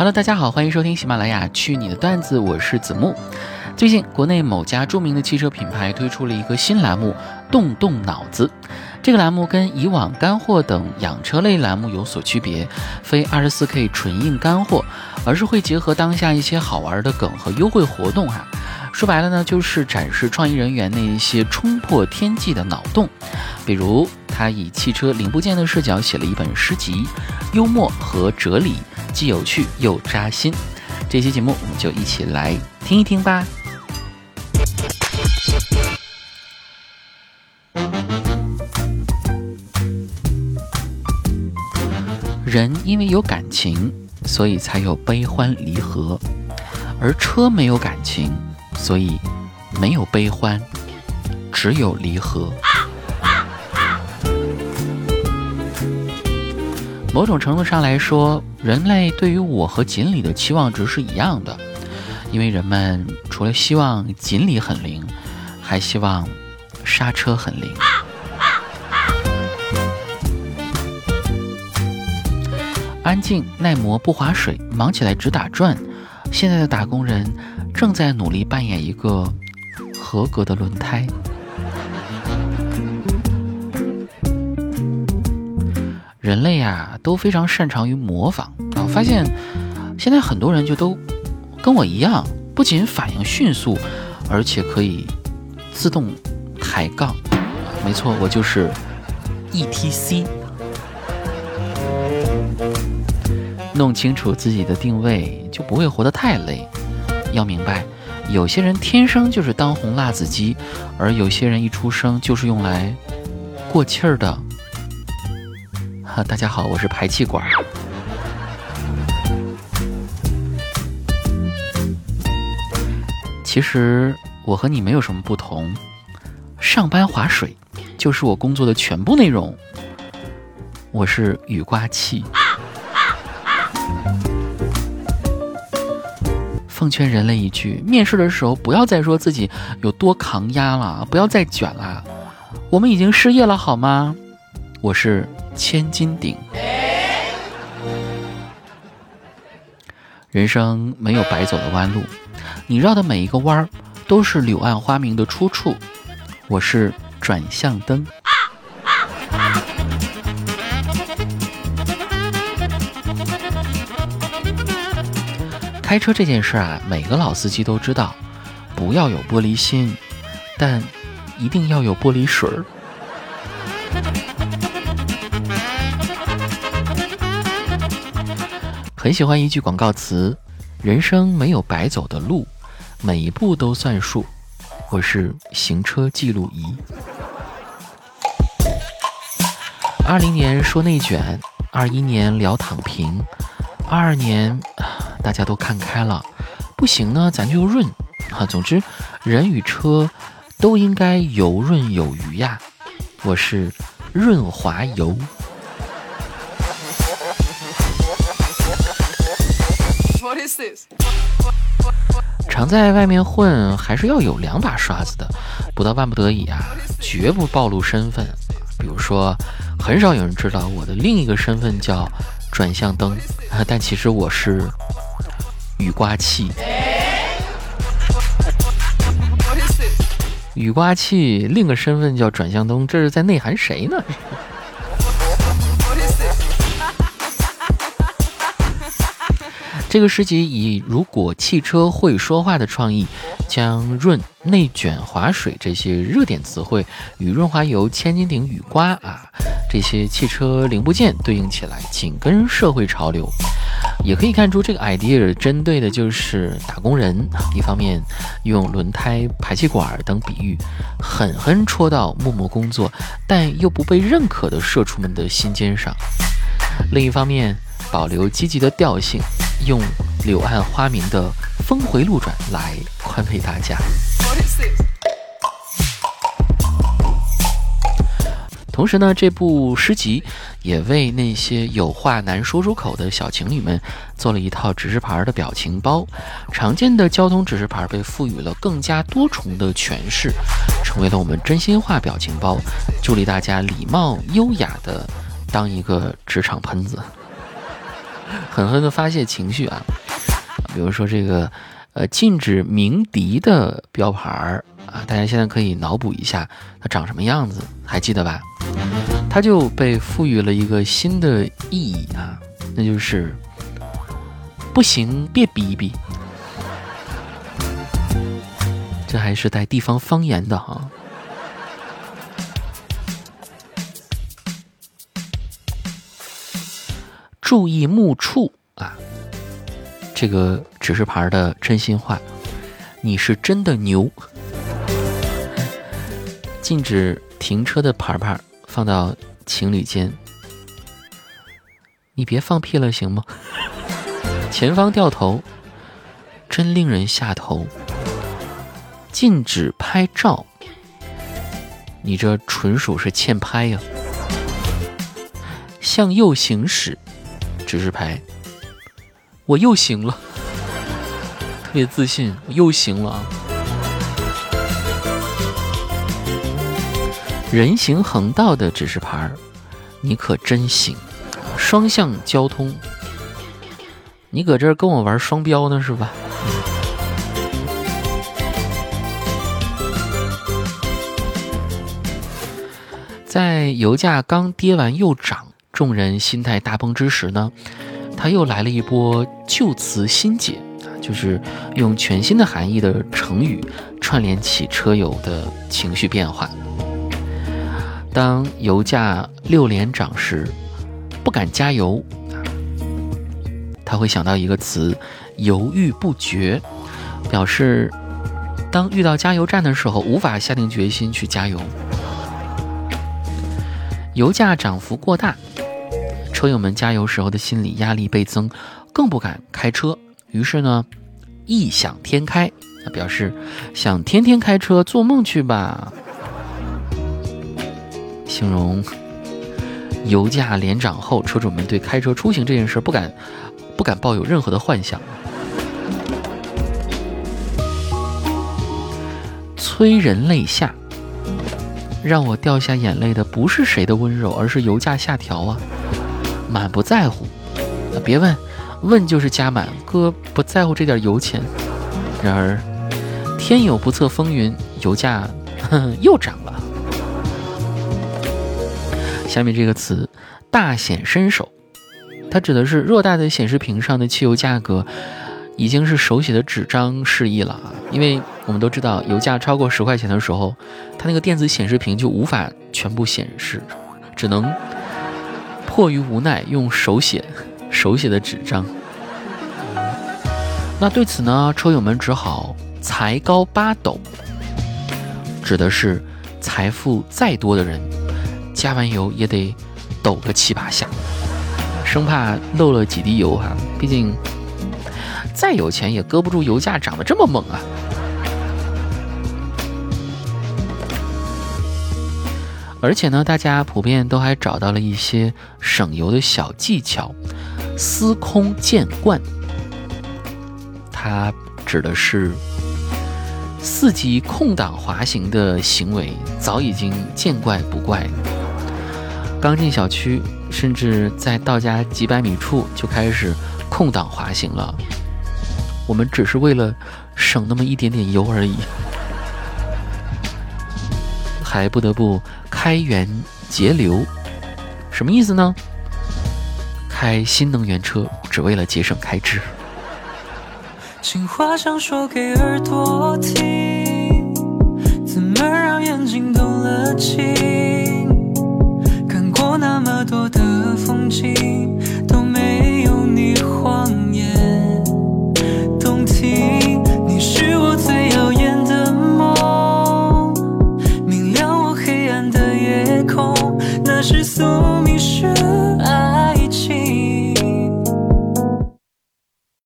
Hello，大家好，欢迎收听喜马拉雅去你的段子，我是子木。最近，国内某家著名的汽车品牌推出了一个新栏目“动动脑子”。这个栏目跟以往干货等养车类栏目有所区别，非二十四 K 纯硬干货，而是会结合当下一些好玩的梗和优惠活动哈。说白了呢，就是展示创意人员那一些冲破天际的脑洞。比如，他以汽车零部件的视角写了一本诗集，幽默和哲理，既有趣又扎心。这期节目我们就一起来听一听吧。人因为有感情，所以才有悲欢离合；而车没有感情，所以没有悲欢，只有离合。某种程度上来说，人类对于我和锦鲤的期望值是一样的，因为人们除了希望锦鲤很灵，还希望刹车很灵。安静耐磨不划水，忙起来只打转。现在的打工人正在努力扮演一个合格的轮胎。人类呀，都非常擅长于模仿啊！发现现在很多人就都跟我一样，不仅反应迅速，而且可以自动抬杠。没错，我就是 E T C。弄清楚自己的定位，就不会活得太累。要明白，有些人天生就是当红辣子鸡，而有些人一出生就是用来过气儿的。哈，大家好，我是排气管。其实我和你没有什么不同，上班划水就是我工作的全部内容。我是雨刮器。奉劝人类一句：面试的时候不要再说自己有多抗压了，不要再卷了。我们已经失业了，好吗？我是千斤顶。人生没有白走的弯路，你绕的每一个弯儿都是柳暗花明的出处。我是转向灯。开车这件事啊，每个老司机都知道，不要有玻璃心，但一定要有玻璃水儿。很喜欢一句广告词：“人生没有白走的路，每一步都算数。”我是行车记录仪。二零年说内卷，二一年聊躺平，二二年。大家都看开了，不行呢，咱就润啊。总之，人与车都应该游润有余呀。我是润滑油。常在外面混，还是要有两把刷子的。不到万不得已啊，绝不暴露身份。比如说，很少有人知道我的另一个身份叫转向灯，但其实我是。雨刮器，雨刮器，另一个身份叫转向灯，这是在内涵谁呢？这个诗集以“如果汽车会说话”的创意，将润、内卷、划水这些热点词汇与润滑油、千斤顶、雨刮啊这些汽车零部件对应起来，紧跟社会潮流。也可以看出，这个 idea 针对的就是打工人。一方面用轮胎、排气管等比喻，狠狠戳到默默工作但又不被认可的社畜们的心尖上；另一方面，保留积极的调性，用柳暗花明的峰回路转来宽慰大家。同时呢，这部诗集也为那些有话难说出口的小情侣们做了一套指示牌的表情包。常见的交通指示牌被赋予了更加多重的诠释，成为了我们真心话表情包，助力大家礼貌优雅的当一个职场喷子。狠狠的发泄情绪啊。比如说这个，呃，禁止鸣笛的标牌儿啊，大家现在可以脑补一下它长什么样子，还记得吧？它就被赋予了一个新的意义啊，那就是不行，别逼逼。这还是带地方方言的哈。注意木触啊！这个指示牌的真心话，你是真的牛。禁止停车的牌牌放到情侣间，你别放屁了行吗？前方掉头，真令人下头。禁止拍照，你这纯属是欠拍呀！向右行驶，指示牌，我又行了，特别自信，又行了啊！人行横道的指示牌，你可真行！双向交通，你搁这儿跟我玩双标呢是吧？在油价刚跌完又涨，众人心态大崩之时呢，他又来了一波旧词新解，就是用全新的含义的成语串联起车友的情绪变化。当油价六连涨时，不敢加油，他会想到一个词“犹豫不决”，表示当遇到加油站的时候，无法下定决心去加油。油价涨幅过大，车友们加油时候的心理压力倍增，更不敢开车。于是呢，异想天开，表示想天天开车，做梦去吧。形容油价连涨后，车主们对开车出行这件事不敢不敢抱有任何的幻想。催人泪下。让我掉下眼泪的不是谁的温柔，而是油价下调啊！满不在乎，别问，问就是加满。哥不在乎这点油钱。然而，天有不测风云，油价 又涨了。下面这个词“大显身手”，它指的是偌大的显示屏上的汽油价格。已经是手写的纸张示意了啊，因为我们都知道，油价超过十块钱的时候，它那个电子显示屏就无法全部显示，只能迫于无奈用手写手写的纸张。那对此呢，车友们只好才高八斗，指的是财富再多的人，加完油也得抖个七八下，生怕漏了几滴油哈，毕竟。再有钱也搁不住油价涨得这么猛啊！而且呢，大家普遍都还找到了一些省油的小技巧。司空见惯，它指的是四级空档滑行的行为早已经见怪不怪。刚进小区，甚至在到家几百米处就开始空档滑行了。我们只是为了省那么一点点油而已，还不得不开源节流，什么意思呢？开新能源车只为了节省开支。情话想说给耳朵听，怎么让眼睛动了情？